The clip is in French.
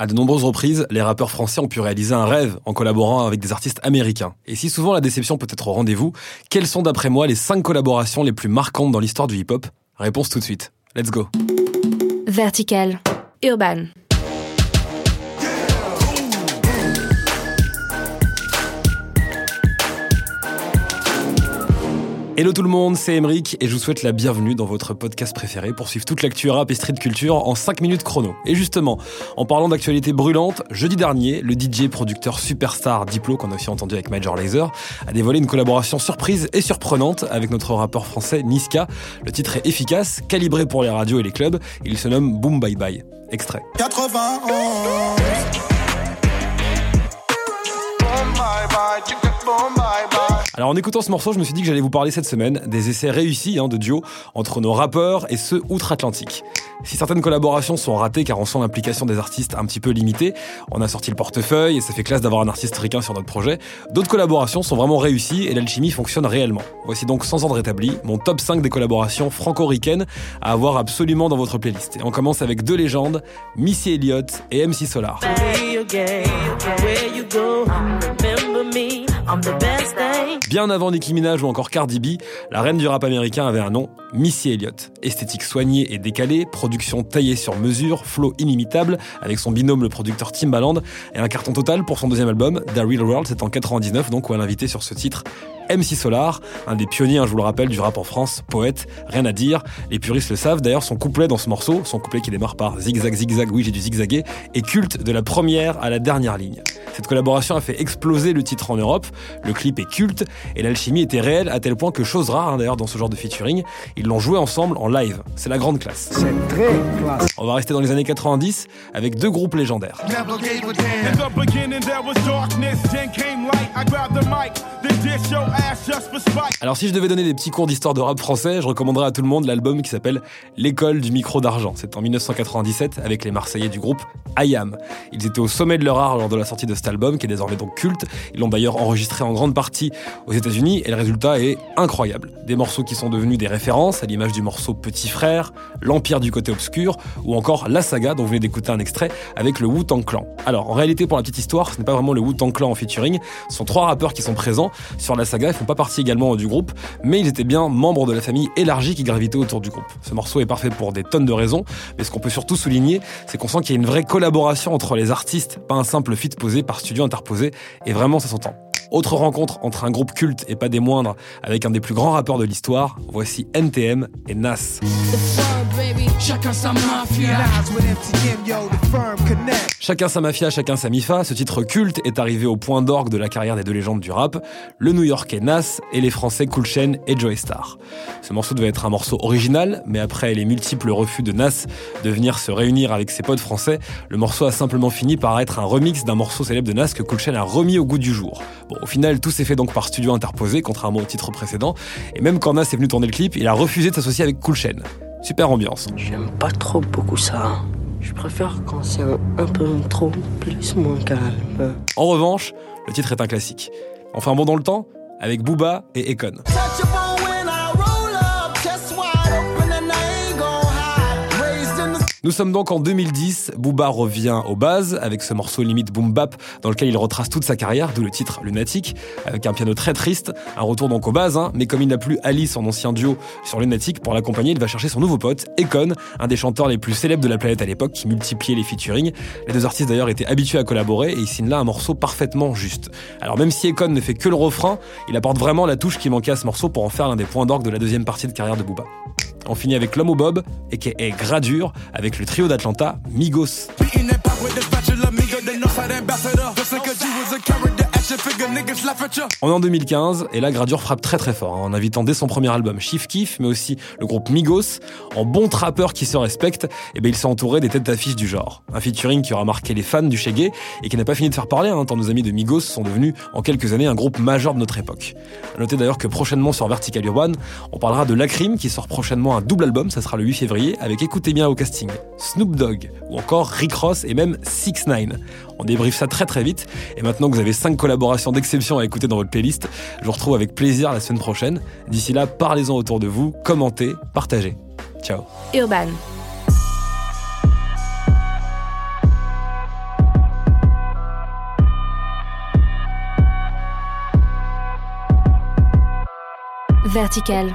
À de nombreuses reprises, les rappeurs français ont pu réaliser un rêve en collaborant avec des artistes américains. Et si souvent la déception peut être au rendez-vous, quelles sont d'après moi les 5 collaborations les plus marquantes dans l'histoire du hip-hop? Réponse tout de suite. Let's go. Vertical. Urban. Hello tout le monde, c'est Emeric et je vous souhaite la bienvenue dans votre podcast préféré pour suivre toute l'actu rap et street culture en 5 minutes chrono. Et justement, en parlant d'actualité brûlante, jeudi dernier, le DJ producteur superstar Diplo, qu'on a aussi entendu avec Major Lazer, a dévoilé une collaboration surprise et surprenante avec notre rappeur français Niska. Le titre est efficace, calibré pour les radios et les clubs, il se nomme Boom Bye Bye. Extrait. 91. Boom, bye, bye, alors en écoutant ce morceau, je me suis dit que j'allais vous parler cette semaine des essais réussis hein, de duo entre nos rappeurs et ceux outre-Atlantique. Si certaines collaborations sont ratées car on sent l'implication des artistes un petit peu limitée, on a sorti le portefeuille et ça fait classe d'avoir un artiste ricain sur notre projet, d'autres collaborations sont vraiment réussies et l'alchimie fonctionne réellement. Voici donc sans ordre établi mon top 5 des collaborations franco-ricaines à avoir absolument dans votre playlist. Et on commence avec deux légendes, Missy Elliott et MC Solar. Bien avant Nicki Minaj ou encore Cardi B, la reine du rap américain avait un nom, Missy Elliott. Esthétique soignée et décalée, production taillée sur mesure, flow inimitable, avec son binôme le producteur Timbaland, et un carton total pour son deuxième album, The Real World, c'est en 99 donc où elle invitait sur ce titre MC Solar, un des pionniers, hein, je vous le rappelle, du rap en France, poète, rien à dire. Les puristes le savent, d'ailleurs, son couplet dans ce morceau, son couplet qui démarre par zigzag, zigzag, oui, j'ai du zigzaguer, est culte de la première à la dernière ligne. Cette collaboration a fait exploser le titre en Europe, le clip est culte, et l'alchimie était réelle à tel point que, chose rare hein, d'ailleurs dans ce genre de featuring, ils l'ont joué ensemble en live. C'est la grande classe. C'est très classe. On va rester dans les années 90 avec deux groupes légendaires. Alors si je devais donner des petits cours d'histoire de rap français, je recommanderais à tout le monde l'album qui s'appelle L'école du micro d'argent. C'est en 1997 avec les Marseillais du groupe IAM. Ils étaient au sommet de leur art lors de la sortie de cet album qui est désormais donc culte. Ils l'ont d'ailleurs enregistré en grande partie aux États-Unis et le résultat est incroyable. Des morceaux qui sont devenus des références à l'image du morceau Petit Frère, L'Empire du côté obscur ou encore La Saga dont vous venez d'écouter un extrait avec le Wu-Tang Clan. Alors en réalité pour la petite histoire, ce n'est pas vraiment le Wu-Tang Clan en featuring, ce sont trois rappeurs qui sont présents sur la saga, ils font pas partie également du groupe, mais ils étaient bien membres de la famille élargie qui gravitait autour du groupe. Ce morceau est parfait pour des tonnes de raisons, mais ce qu'on peut surtout souligner, c'est qu'on sent qu'il y a une vraie collaboration entre les artistes, pas un simple feat posé par studio interposé, et vraiment ça s'entend. Autre rencontre entre un groupe culte et pas des moindres avec un des plus grands rappeurs de l'histoire, voici NTM et Nas. Chacun sa mafia. Chacun sa mafia, chacun sa mifa. Ce titre culte est arrivé au point d'orgue de la carrière des deux légendes du rap, le New-Yorkais Nas et les Français Cool Chain et Joey Star. Ce morceau devait être un morceau original, mais après les multiples refus de Nas de venir se réunir avec ses potes français, le morceau a simplement fini par être un remix d'un morceau célèbre de Nas que Cool Chain a remis au goût du jour. Bon, au final, tout s'est fait donc par studio interposé, contrairement au titre précédent, et même quand Nas est venu tourner le clip, il a refusé de s'associer avec Cool Chain. Super ambiance. J'aime pas trop beaucoup ça. Je préfère quand c'est un, peu trop plus moins calme. En revanche, le titre est un classique. Enfin bon dans le temps, avec Booba et Econ. Nous sommes donc en 2010, Booba revient aux bases avec ce morceau limite boom bap dans lequel il retrace toute sa carrière, d'où le titre Lunatic, avec un piano très triste, un retour donc aux bases, hein, mais comme il n'a plus Ali, son ancien duo, sur Lunatic, pour l'accompagner, il va chercher son nouveau pote, Econ, un des chanteurs les plus célèbres de la planète à l'époque, qui multipliait les featuring. Les deux artistes d'ailleurs étaient habitués à collaborer et ils signent là un morceau parfaitement juste. Alors même si Econ ne fait que le refrain, il apporte vraiment la touche qui manquait à ce morceau pour en faire l'un des points d'orgue de la deuxième partie de carrière de Booba. On finit avec l'homme au bob, et qui est Gradure, avec le trio d'Atlanta, Migos. On est en 2015 et là Gradure frappe très très fort hein, en invitant dès son premier album Chief Kiff mais aussi le groupe Migos en bon trappeur qui se respecte et ben il s'est entouré des têtes d'affiche du genre. Un featuring qui aura marqué les fans du Shaggy et qui n'a pas fini de faire parler hein, tant nos amis de Migos sont devenus en quelques années un groupe majeur de notre époque. A noter d'ailleurs que prochainement sur Vertical Urban, on parlera de Lacrim qui sort prochainement un double album, ça sera le 8 février avec écoutez bien au casting Snoop Dogg ou encore Rick Ross et même 6 9 On débriefe ça très très vite et maintenant que vous avez 5 d'exception à écouter dans votre playlist. Je vous retrouve avec plaisir la semaine prochaine. D'ici là, parlez-en autour de vous, commentez, partagez. Ciao. Urban. Vertical.